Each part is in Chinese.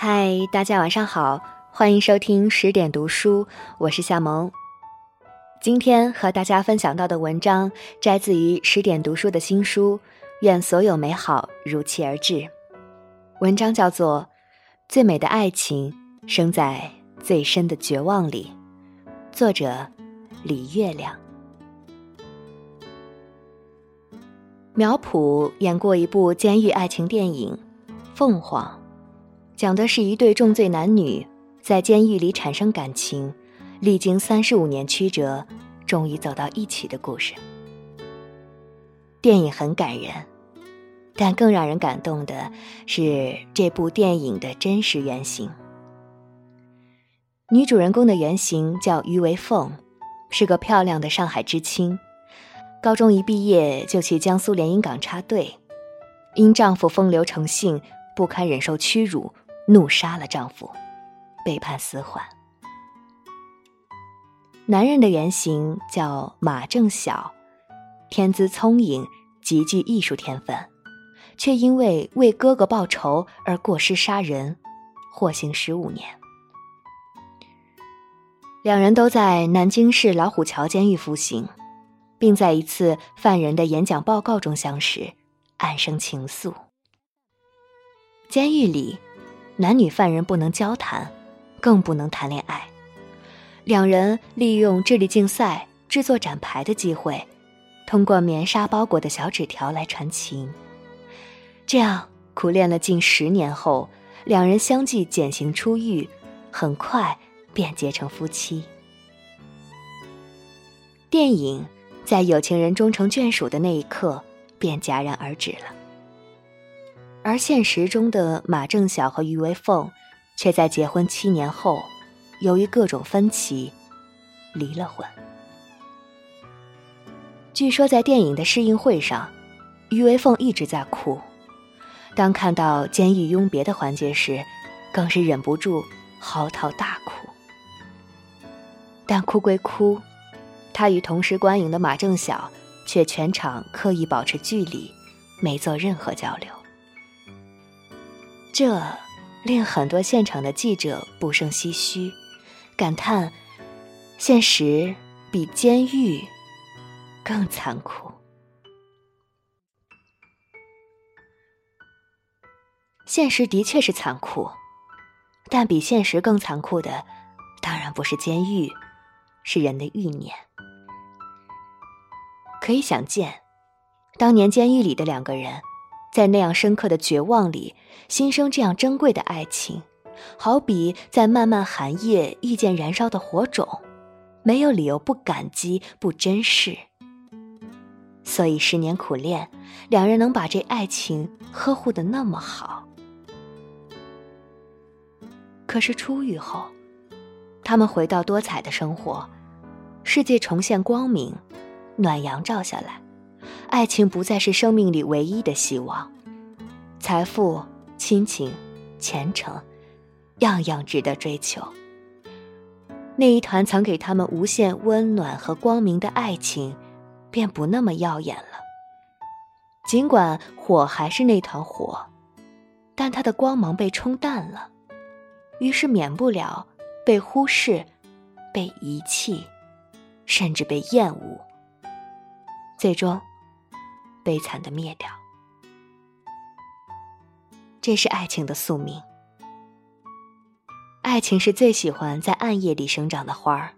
嗨，大家晚上好，欢迎收听十点读书，我是夏萌。今天和大家分享到的文章摘自于十点读书的新书《愿所有美好如期而至》，文章叫做《最美的爱情生在最深的绝望里》，作者李月亮。苗圃演过一部监狱爱情电影《凤凰》，讲的是一对重罪男女在监狱里产生感情，历经三十五年曲折，终于走到一起的故事。电影很感人，但更让人感动的是这部电影的真实原型。女主人公的原型叫于为凤，是个漂亮的上海知青。高中一毕业就去江苏连云港插队，因丈夫风流成性，不堪忍受屈辱，怒杀了丈夫，被判死缓。男人的原型叫马正晓，天资聪颖，极具艺术天分，却因为为哥哥报仇而过失杀人，获刑十五年。两人都在南京市老虎桥监狱服刑。并在一次犯人的演讲报告中相识，暗生情愫。监狱里，男女犯人不能交谈，更不能谈恋爱。两人利用智力竞赛、制作展牌的机会，通过棉纱包裹的小纸条来传情。这样苦练了近十年后，两人相继减刑出狱，很快便结成夫妻。电影。在有情人终成眷属的那一刻，便戛然而止了。而现实中的马正晓和于为凤，却在结婚七年后，由于各种分歧，离了婚。据说在电影的试映会上，于为凤一直在哭，当看到监狱拥别的环节时，更是忍不住嚎啕大哭。但哭归哭。他与同时观影的马正晓却全场刻意保持距离，没做任何交流。这令很多现场的记者不胜唏嘘，感叹：现实比监狱更残酷。现实的确是残酷，但比现实更残酷的，当然不是监狱，是人的欲念。可以想见，当年监狱里的两个人，在那样深刻的绝望里，心生这样珍贵的爱情，好比在漫漫寒夜遇见燃烧的火种，没有理由不感激、不珍视。所以十年苦练，两人能把这爱情呵护的那么好。可是出狱后，他们回到多彩的生活，世界重现光明。暖阳照下来，爱情不再是生命里唯一的希望，财富、亲情、前程，样样值得追求。那一团曾给他们无限温暖和光明的爱情，便不那么耀眼了。尽管火还是那团火，但它的光芒被冲淡了，于是免不了被忽视、被遗弃，甚至被厌恶。最终，悲惨的灭掉。这是爱情的宿命。爱情是最喜欢在暗夜里生长的花儿，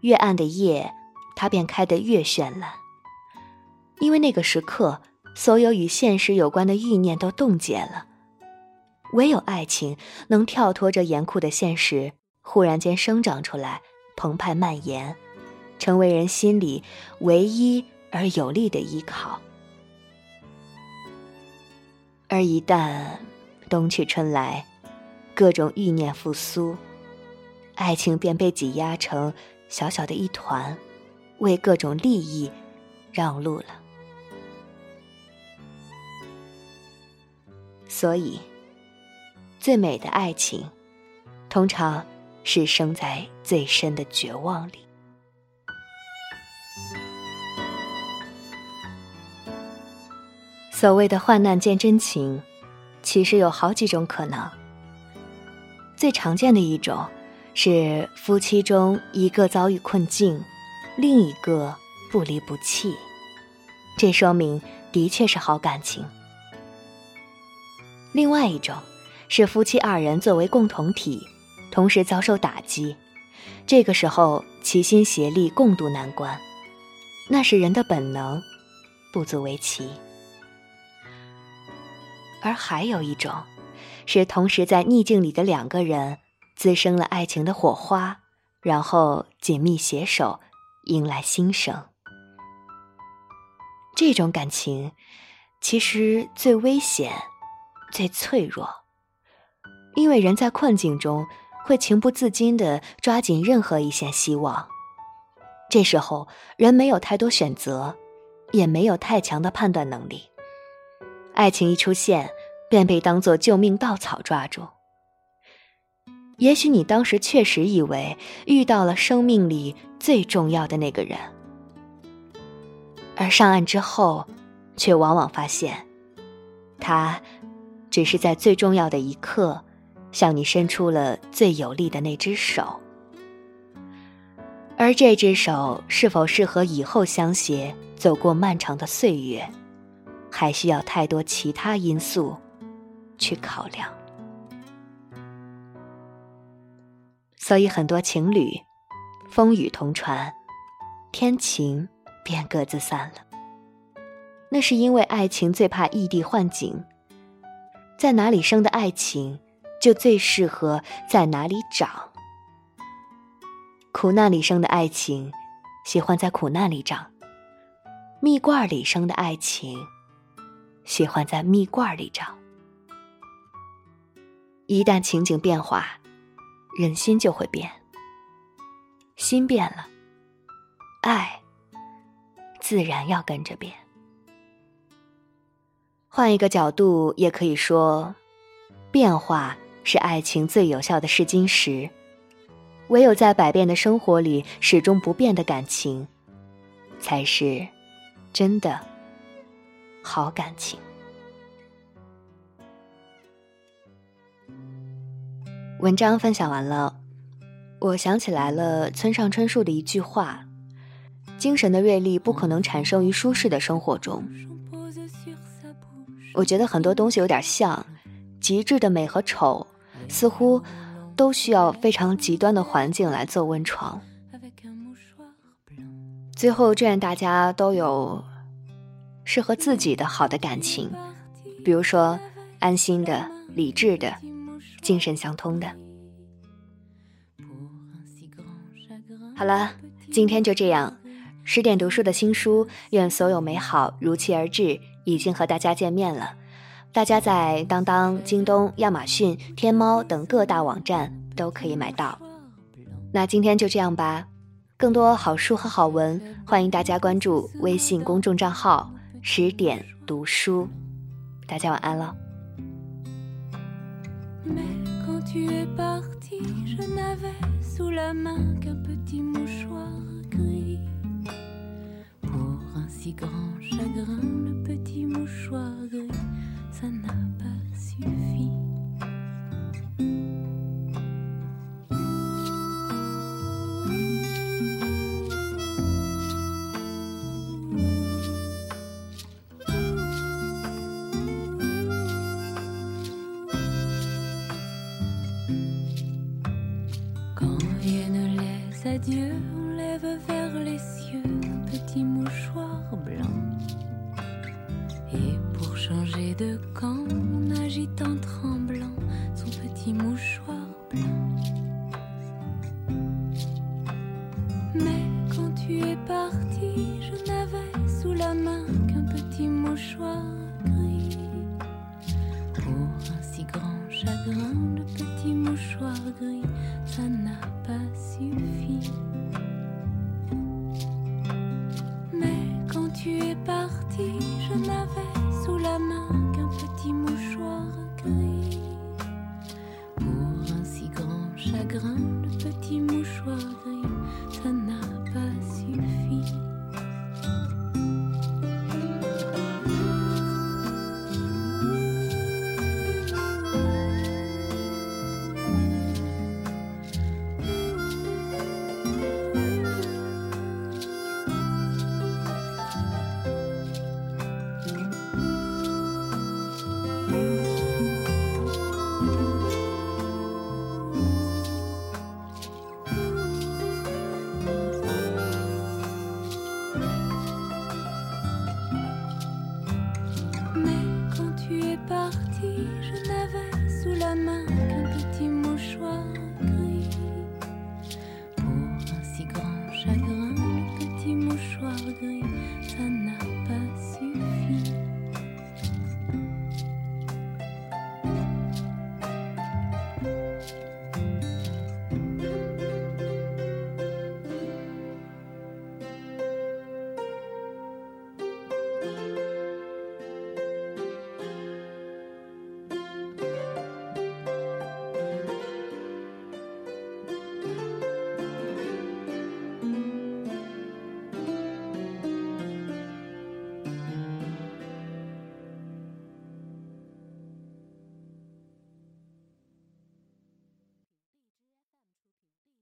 越暗的夜，它便开得越绚烂。因为那个时刻，所有与现实有关的欲念都冻结了，唯有爱情能跳脱这严酷的现实，忽然间生长出来，澎湃蔓延。成为人心里唯一而有力的依靠，而一旦冬去春来，各种欲念复苏，爱情便被挤压成小小的一团，为各种利益让路了。所以，最美的爱情，通常是生在最深的绝望里。所谓的患难见真情，其实有好几种可能。最常见的一种是夫妻中一个遭遇困境，另一个不离不弃，这说明的确是好感情。另外一种是夫妻二人作为共同体，同时遭受打击，这个时候齐心协力共度难关，那是人的本能，不足为奇。而还有一种。是同时在逆境里的两个人滋生了爱情的火花，然后紧密携手，迎来新生。这种感情其实最危险、最脆弱，因为人在困境中会情不自禁地抓紧任何一线希望。这时候，人没有太多选择，也没有太强的判断能力。爱情一出现。便被当作救命稻草抓住。也许你当时确实以为遇到了生命里最重要的那个人，而上岸之后，却往往发现，他只是在最重要的一刻，向你伸出了最有力的那只手。而这只手是否适合以后相携走过漫长的岁月，还需要太多其他因素。去考量，所以很多情侣风雨同船，天晴便各自散了。那是因为爱情最怕异地换景，在哪里生的爱情，就最适合在哪里长。苦难里生的爱情，喜欢在苦难里长；蜜罐里生的爱情，喜欢在蜜罐里找。一旦情景变化，人心就会变。心变了，爱自然要跟着变。换一个角度，也可以说，变化是爱情最有效的试金石。唯有在百变的生活里始终不变的感情，才是真的好感情。文章分享完了，我想起来了村上春树的一句话：“精神的锐利不可能产生于舒适的生活中。”我觉得很多东西有点像，极致的美和丑，似乎都需要非常极端的环境来做温床。最后，祝愿大家都有适合自己的好的感情，比如说安心的、理智的。精神相通的。好了，今天就这样。十点读书的新书《愿所有美好如期而至》已经和大家见面了。大家在当当、京东、亚马逊、天猫等各大网站都可以买到。那今天就这样吧。更多好书和好文，欢迎大家关注微信公众账号“十点读书”。大家晚安了。Mais quand tu es parti, je n'avais sous la main qu'un petit mouchoir gris. Pour un si grand chagrin, le petit mouchoir gris, ça n'a changer de camp, en tremblant son petit mouchoir blanc. Mais quand tu es parti, je n'avais sous la main qu'un petit mouchoir gris. Pour un si grand chagrin, le petit mouchoir gris, ça